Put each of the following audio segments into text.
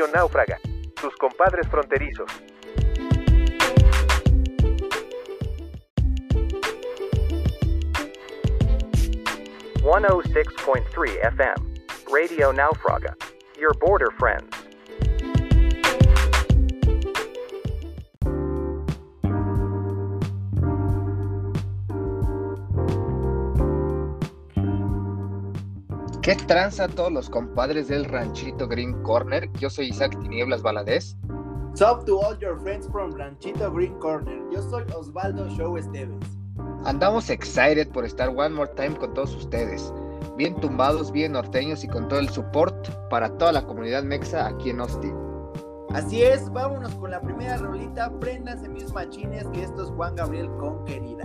93 FM, Radio Náufraga, tus compadres fronterizos. ...106.3 FM, Radio Náufraga, your border friends. ¿Qué tranza a todos los compadres del ranchito Green Corner? Yo soy Isaac Tinieblas Valadez. Sup to all your friends from Ranchito Green Corner. Yo soy Osvaldo Show Esteves. Andamos excited por estar one more time con todos ustedes. Bien tumbados, bien norteños y con todo el support para toda la comunidad mexa aquí en Austin. Así es, vámonos con la primera rolita. Préndanse mis machines que esto es Juan Gabriel con querida.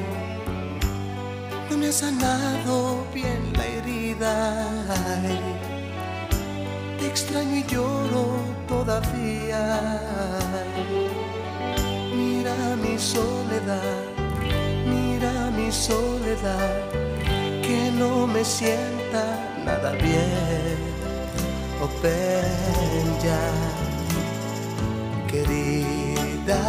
ha sanado bien la herida. Te extraño y lloro todavía. Mira mi soledad, mira mi soledad, que no me sienta nada bien. Ven ya, querida,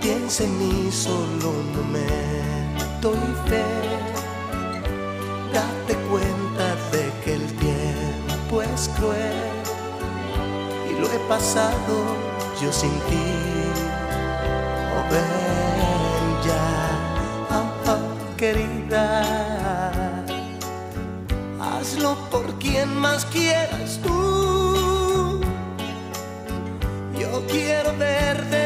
piensa en mí solo un momento y fe. Date cuenta de que el tiempo es cruel y lo he pasado yo sin ti. Oh, ven ya, oh, oh, querida, hazlo por quien más quieras tú. Yo quiero ver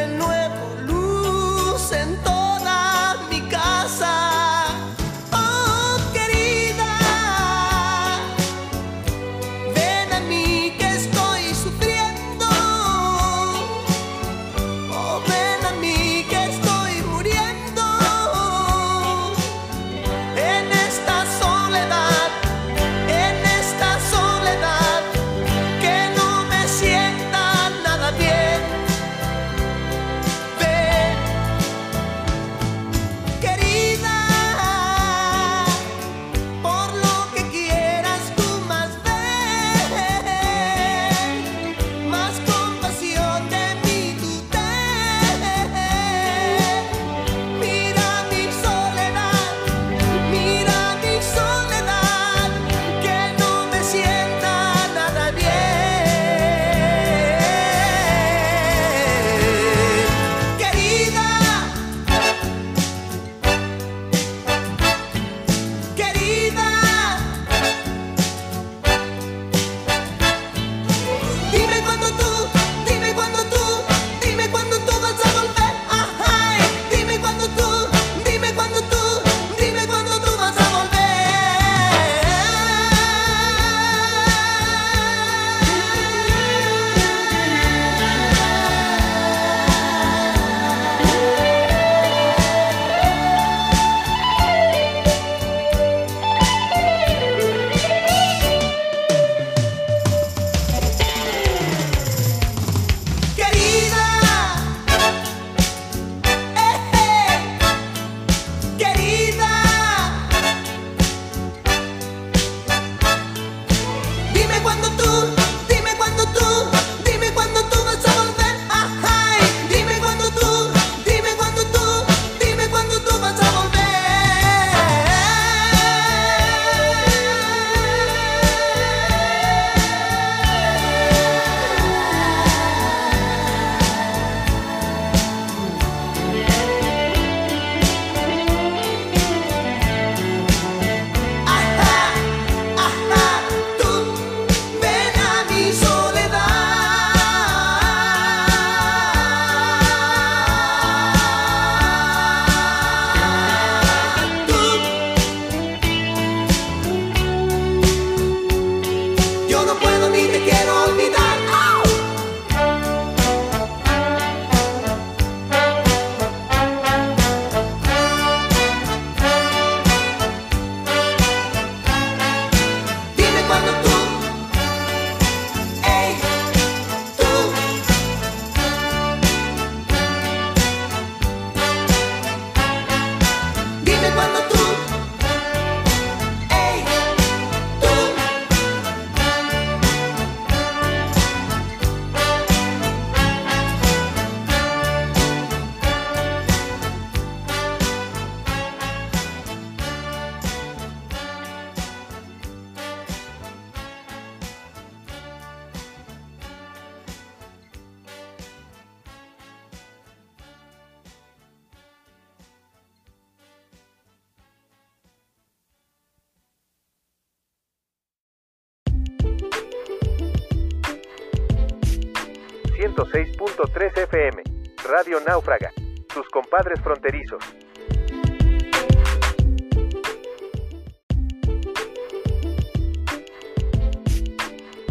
106.3 FM, Radio Náufraga, tus compadres fronterizos.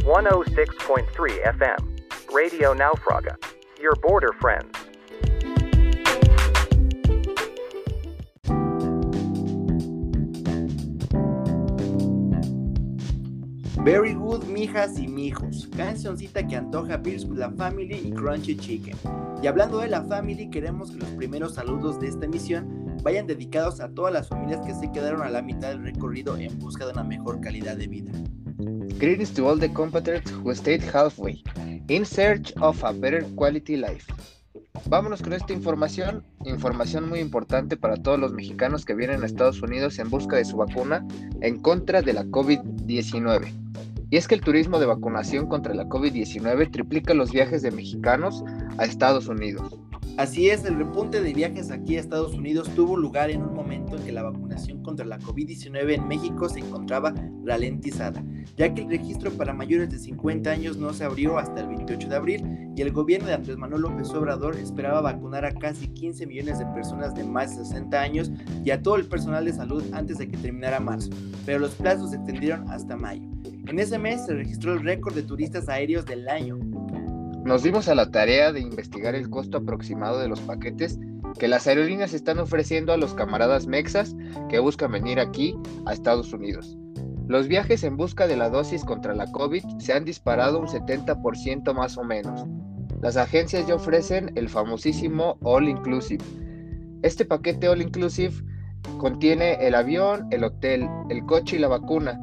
One oh six point three FM, Radio Náufraga, your border friends. Very good, mijas y mijos. Cancioncita que antoja Beers with la Family y Crunchy Chicken. Y hablando de la Family, queremos que los primeros saludos de esta emisión vayan dedicados a todas las familias que se quedaron a la mitad del recorrido en busca de una mejor calidad de vida. Greetings to all the compatriots who stayed halfway, in search of a better quality life. Vámonos con esta información, información muy importante para todos los mexicanos que vienen a Estados Unidos en busca de su vacuna en contra de la COVID-19. Y es que el turismo de vacunación contra la COVID-19 triplica los viajes de mexicanos a Estados Unidos. Así es, el repunte de viajes aquí a Estados Unidos tuvo lugar en un momento en que la vacunación contra la COVID-19 en México se encontraba ralentizada, ya que el registro para mayores de 50 años no se abrió hasta el 28 de abril y el gobierno de Andrés Manuel López Obrador esperaba vacunar a casi 15 millones de personas de más de 60 años y a todo el personal de salud antes de que terminara marzo, pero los plazos se extendieron hasta mayo. En ese mes se registró el récord de turistas aéreos del año, nos dimos a la tarea de investigar el costo aproximado de los paquetes que las aerolíneas están ofreciendo a los camaradas mexas que buscan venir aquí a Estados Unidos. Los viajes en busca de la dosis contra la COVID se han disparado un 70% más o menos. Las agencias ya ofrecen el famosísimo All Inclusive. Este paquete All Inclusive contiene el avión, el hotel, el coche y la vacuna,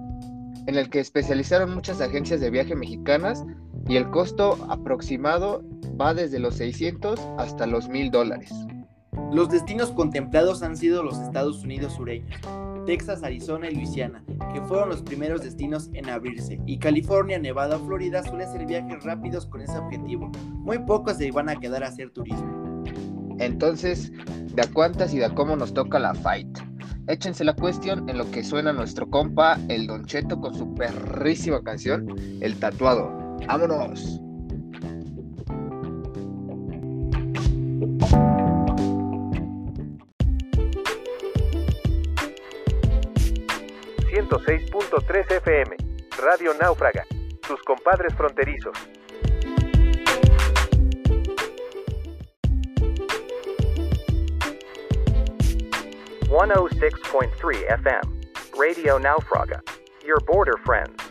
en el que especializaron muchas agencias de viaje mexicanas y el costo aproximado va desde los 600 hasta los 1000 dólares. Los destinos contemplados han sido los Estados Unidos sureños, Texas, Arizona y Luisiana, que fueron los primeros destinos en abrirse, y California, Nevada, Florida suelen ser viajes rápidos con ese objetivo. Muy pocos se van a quedar a hacer turismo. Entonces, ¿de a cuántas y de a cómo nos toca la fight? Échense la cuestión en lo que suena nuestro compa, el Don Cheto, con su perrísima canción, El Tatuado. ¡Vámonos! ...106.3 FM... ...Radio Náufraga... ...tus compadres fronterizos... ...106.3 FM... ...Radio Náufraga... ...your border friends...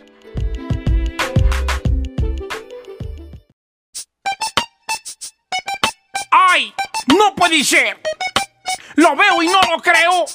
¡No puede ser! Lo veo y no lo creo.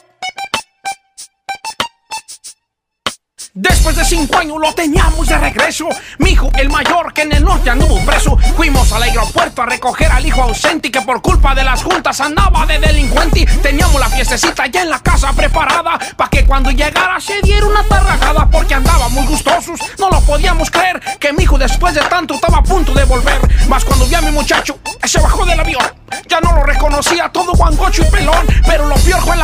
Después de cinco años lo teníamos de regreso. Mi hijo, el mayor, que en el norte anduvo preso. Fuimos al aeropuerto a recoger al hijo ausente que por culpa de las juntas andaba de delincuente. Teníamos la fiestecita ya en la casa preparada. Pa' que cuando llegara se diera una tarragada porque andábamos gustosos. No lo podíamos creer que mi hijo después de tanto estaba a punto de volver. Más cuando vi a mi muchacho, se bajó del avión. Ya no lo reconocía todo guangocho y pelón. Pero lo peor fue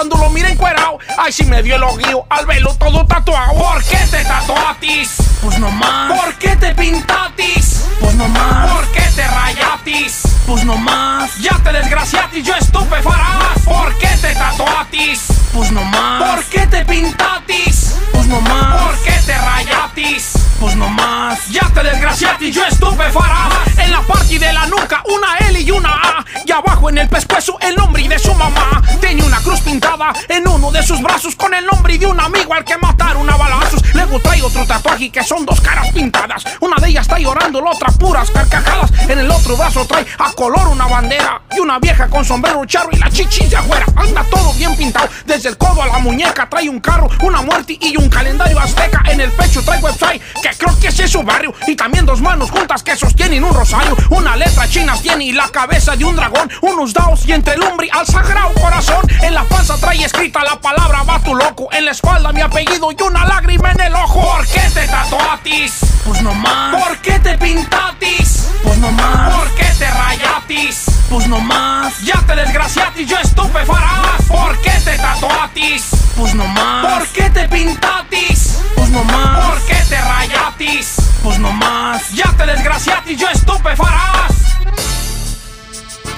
cuando lo miré encuerado. Ay, si me dio el oguío al velo todo tatuado. ¿Por qué te tatuatis? Pues no más. ¿Por qué te pintatis? Pues no más. ¿Por qué te rayatis? Pues no más. Ya te desgraciatis, yo estupefarás. ¿Por qué te tatuatis? Pues no más. ¿Por qué te pintatis? Pues no más. ¿Por qué te rayatis? Pues no más. Ya te desgraciatis, yo estupefarás. En la parte de la nuca, una L y una A. Y abajo en el pescuezo, el nombre de su mamá. Tenía una cruz pintada en uno de sus brazos con el nombre de un amigo al que mataron a balazos. Luego trae otro tatuaje que son dos caras pintadas. Una de ellas está llorando, la otra puras carcajadas. En el otro brazo trae a color una bandera y una vieja con sombrero charro y la chichis de afuera. Anda todo bien pintado, desde el codo a la muñeca trae un carro, una muerte y un calendario azteca. En el pecho trae website que creo que ese es su barrio. Y también dos manos juntas que sostienen un rosario. Una letra china tiene y la cabeza de un dragón. Unos daos y entre el umbri al sagrado corazón. En la panza trae escrita la palabra va tu loco. En la espalda mi apellido y una lágrima en el ojo. ¿Por qué te tatuatis? Pues no más. ¿Por qué te pintatis? Pues no más. ¿Por qué te rayatis? Pues no más. Ya te desgraciatis, yo estupefarás. ¿Por qué te tatuatis? Pues no más. ¿Por qué te pintatis? Pues no más. ¿Por qué te rayatis? Pues no más. más. Ya te desgraciaste y yo estupefarás.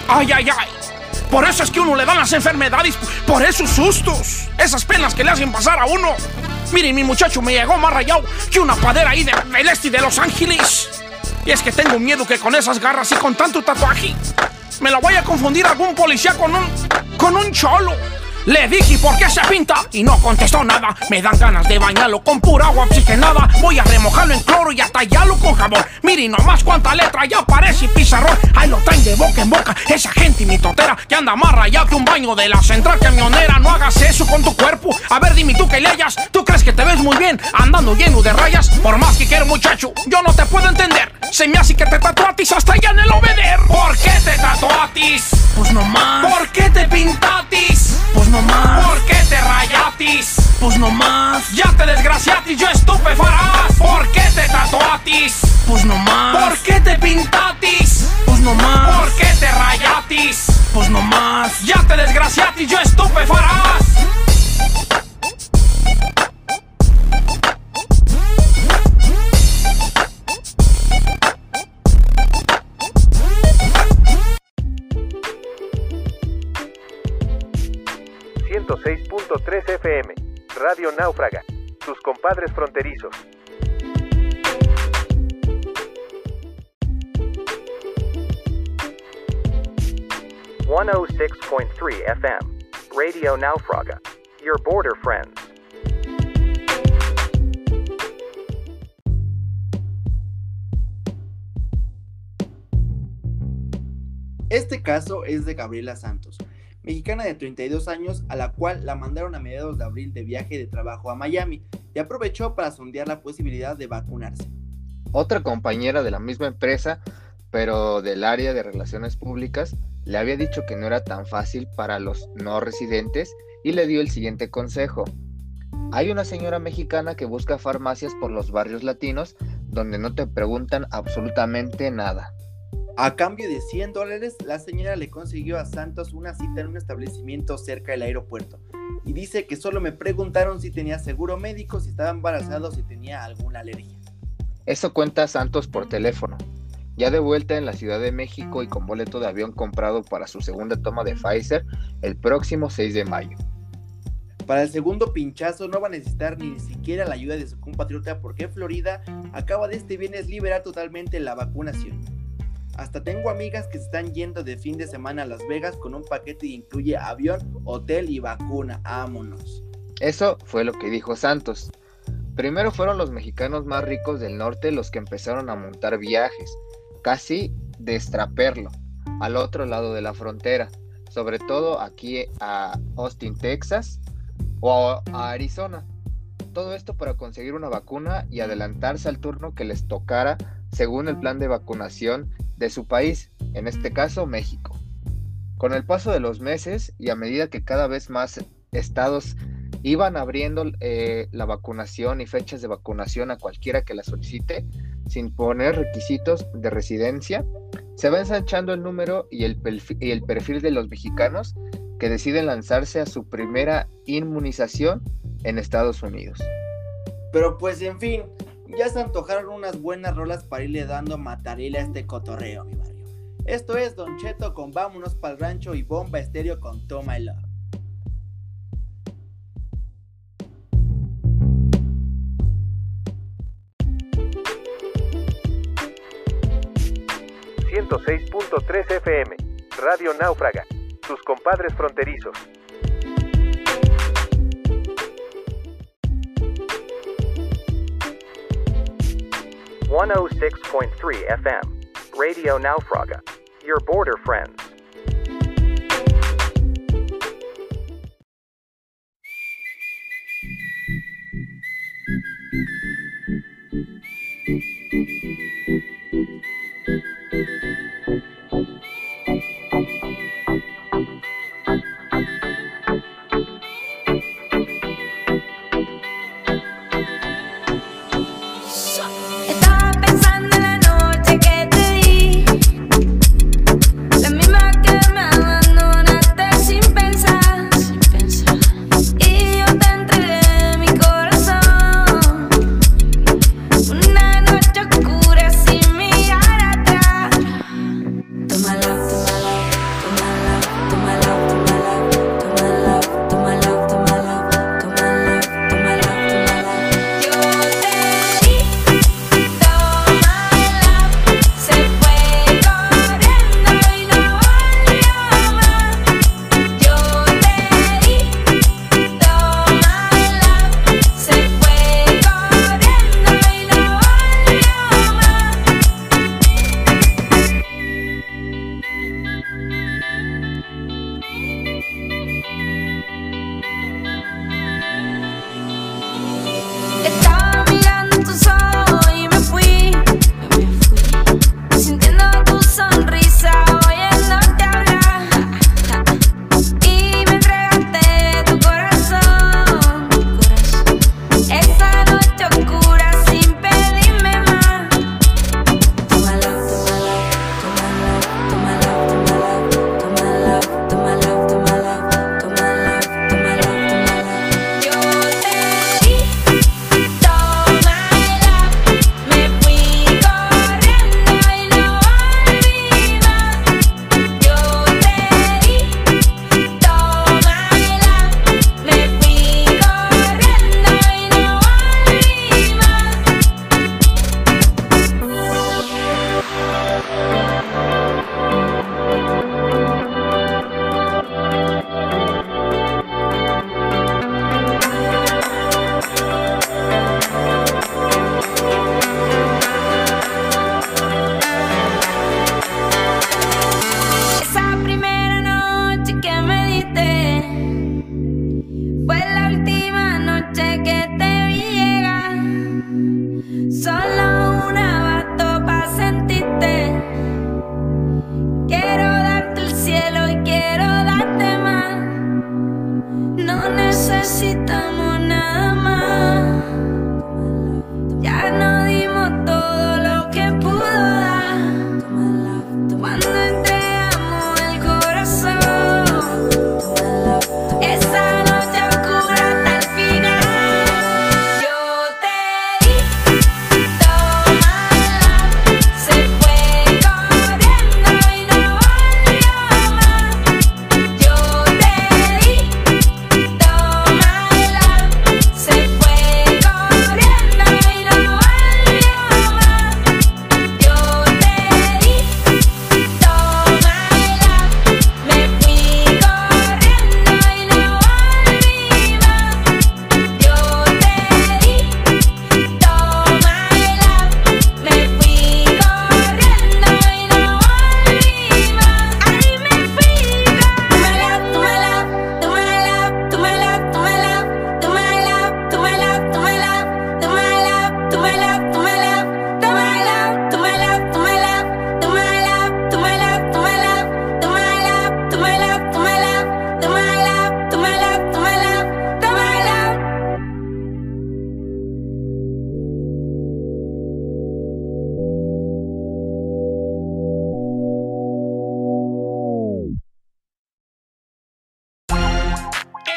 Ay, ay, ay. Por eso es que uno le dan las enfermedades, por esos sustos, esas penas que le hacen pasar a uno. Miren, mi muchacho me llegó más rayado que una padera ahí de, del este de Los Ángeles. Y es que tengo miedo que con esas garras y con tanto tatuaje me la vaya a confundir algún policía con un. con un cholo. Le dije por qué se pinta y no contestó nada. Me dan ganas de bañarlo con pura agua oxigenada. Voy a remojarlo en cloro y a tallarlo con jabón. Miren nomás cuánta letra ya parece pizarrón. Ahí lo traen de boca en boca. Esa gente mi totera que anda más rayado que un baño de la central camionera. No hagas eso con tu cuerpo. A ver, dime tú que le. ¿Tú crees que te ves muy bien andando lleno de rayas? Por más que quiero, muchacho, yo no te puedo entender. Se me hace que te tatuatis hasta allá en el obeder. ¿Por qué te tatuatis? Pues no más. ¿Por qué te pintatis? Pues ¿Por qué te rayatis? Pues no más. Ya te desgraciatis, yo estupefarás. ¿Por qué te tatuatis? Pues no más. ¿Por qué te pintatis? Pues no más. ¿Por qué te rayatis? Pues no más. Ya te desgraciatis, yo estupefarás. .3 Náufraga, tus compadres fronterizos. One oh six point three FM, Radio Náufraga, your border friends. Este caso es de Gabriela Santos, mexicana de 32 años, a la cual la mandaron a mediados de abril de viaje de trabajo a Miami y aprovechó para sondear la posibilidad de vacunarse. Otra compañera de la misma empresa, pero del área de relaciones públicas, le había dicho que no era tan fácil para los no residentes y le dio el siguiente consejo. Hay una señora mexicana que busca farmacias por los barrios latinos donde no te preguntan absolutamente nada. A cambio de 100 dólares, la señora le consiguió a Santos una cita en un establecimiento cerca del aeropuerto. Y dice que solo me preguntaron si tenía seguro médico, si estaba embarazado, si tenía alguna alergia. Eso cuenta Santos por teléfono. Ya de vuelta en la Ciudad de México y con boleto de avión comprado para su segunda toma de Pfizer el próximo 6 de mayo. Para el segundo pinchazo no va a necesitar ni siquiera la ayuda de su compatriota porque Florida acaba de este viernes liberar totalmente la vacunación. Hasta tengo amigas que se están yendo de fin de semana a Las Vegas con un paquete que incluye avión, hotel y vacuna. Ámonos. Eso fue lo que dijo Santos. Primero fueron los mexicanos más ricos del norte los que empezaron a montar viajes, casi de al otro lado de la frontera, sobre todo aquí a Austin, Texas o a Arizona. Todo esto para conseguir una vacuna y adelantarse al turno que les tocara según el plan de vacunación de su país, en este caso México. Con el paso de los meses y a medida que cada vez más estados iban abriendo eh, la vacunación y fechas de vacunación a cualquiera que la solicite, sin poner requisitos de residencia, se va ensanchando el número y el, y el perfil de los mexicanos que deciden lanzarse a su primera inmunización en Estados Unidos. Pero pues en fin, ya se antojaron unas buenas rolas para irle dando matarila a este cotorreo, mi barrio. Esto es Don Cheto con Vámonos pa'l Rancho y Bomba Estéreo con Toma el Love. .3 FM, Radio Náufraga, tus compadres fronterizos. 106.3 FM, Radio Naufraga, your border friends.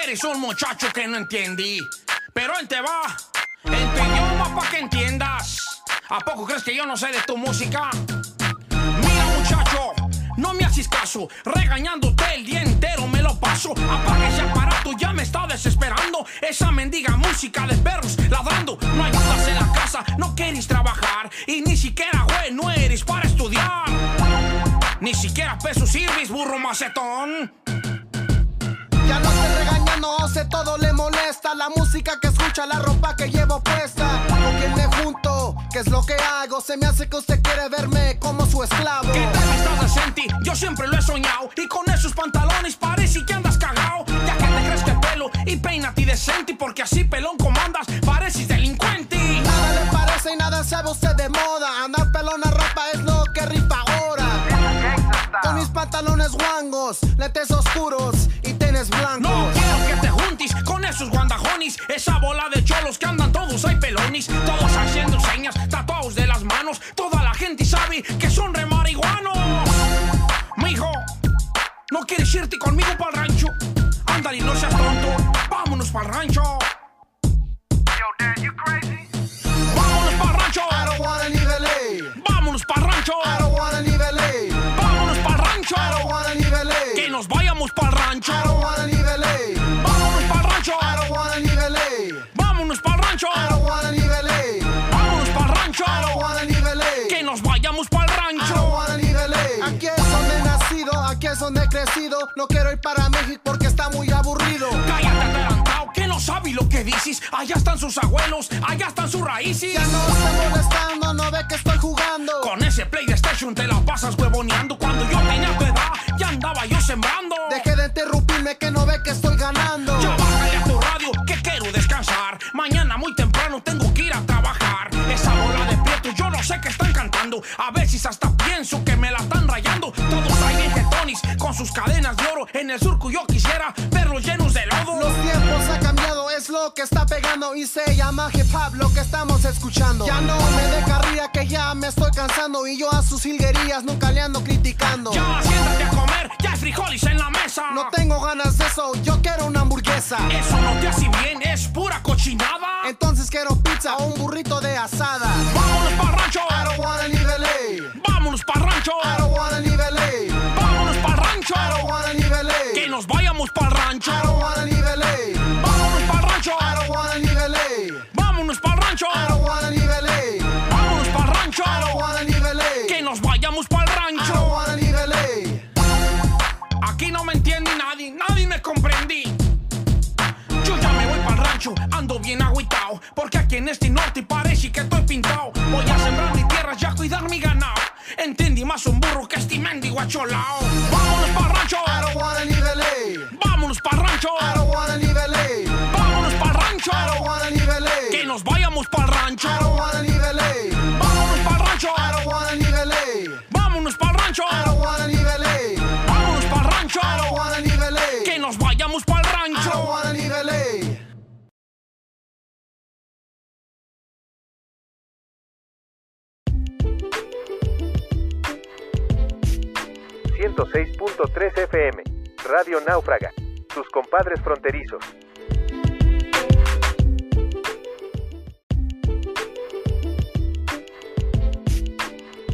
Eres un muchacho que no entendí, pero él te va. Entendí para que entiendas. ¿A poco crees que yo no sé de tu música? Mira, muchacho, no me haces caso. Regañándote el día entero me lo paso. Apaga ese aparato, ya me está desesperando. Esa mendiga música de perros ladrando. No ayudas en la casa, no quieres trabajar. Y ni siquiera, güey, no eres para estudiar. Ni siquiera peso sirves, burro macetón. Sé todo le molesta La música que escucha, la ropa que llevo puesta Con quien me junto, qué es lo que hago Se me hace que usted quiere verme como su esclavo ¿Qué tal estás decente? Yo siempre lo he soñado. Y con esos pantalones parece que andas cagao. Ya que te crees que pelo y peínate decente. Porque así pelón comandas, pareces delincuente. Nada le parece y nada sabe usted de moda Andar pelona ropa es lo que rifa ahora Con mis pantalones guangos, lentes oscuros Esa bola de cholos que andan todos hay pelonis. Todos haciendo señas, tatuados de las manos. Toda la gente sabe que son re marihuanos. Mijo, ¿no quieres irte conmigo para el rancho? Ándale, no seas tonto. Vámonos para el rancho. No quiero ir para México porque está muy aburrido Cállate, atarantado, que no sabes lo que dices. Allá están sus abuelos, allá están sus raíces. Ya no estoy molestando, no ve que estoy jugando Con ese PlayStation te la pasas huevoneando. Cuando yo tenía tu edad, ya andaba yo sembrando. Deje de interrumpirme que no ve que estoy ganando está pegando y se llama hip hop lo que estamos escuchando. Ya no me de carrilla que ya me estoy cansando y yo a sus hilguerías nunca le ando criticando. Ya siéntate a comer, ya hay frijoles en la mesa. No tengo ganas de eso, yo quiero una hamburguesa. Eso no te hace bien, es pura cochinada. Entonces quiero pizza o un burrito de asada. .3 FM, Radio Náufraga, tus compadres fronterizos.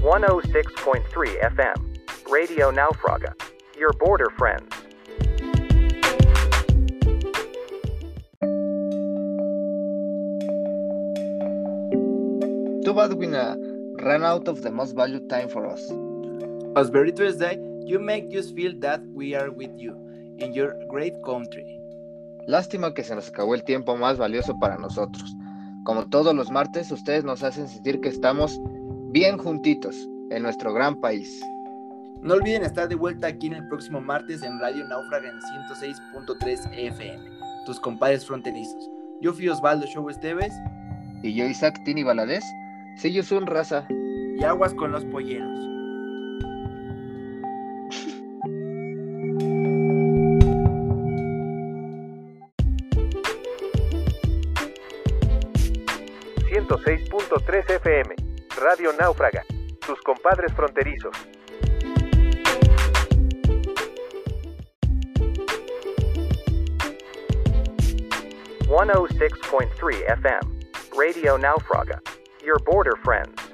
One oh six point three FM, Radio Náufraga, your border friends. Too bad we uh, ran out of the most valued time for us. As very Tuesday, you make us feel that we are with you in your great country. Lástima que se nos acabó el tiempo más valioso para nosotros. Como todos los martes, ustedes nos hacen sentir que estamos bien juntitos en nuestro gran país. No olviden estar de vuelta aquí en el próximo martes en Radio Náufraga en 106.3 FM, tus compadres fronterizos. Yo fui Osvaldo Show Esteves Y yo, Isaac Tini Valadez, see you soon, raza. y aguas con los polleros. .3 FM, Radio Náufraga, tus compadres fronterizos. 106.3 FM. Radio Naufraga. Your border friends.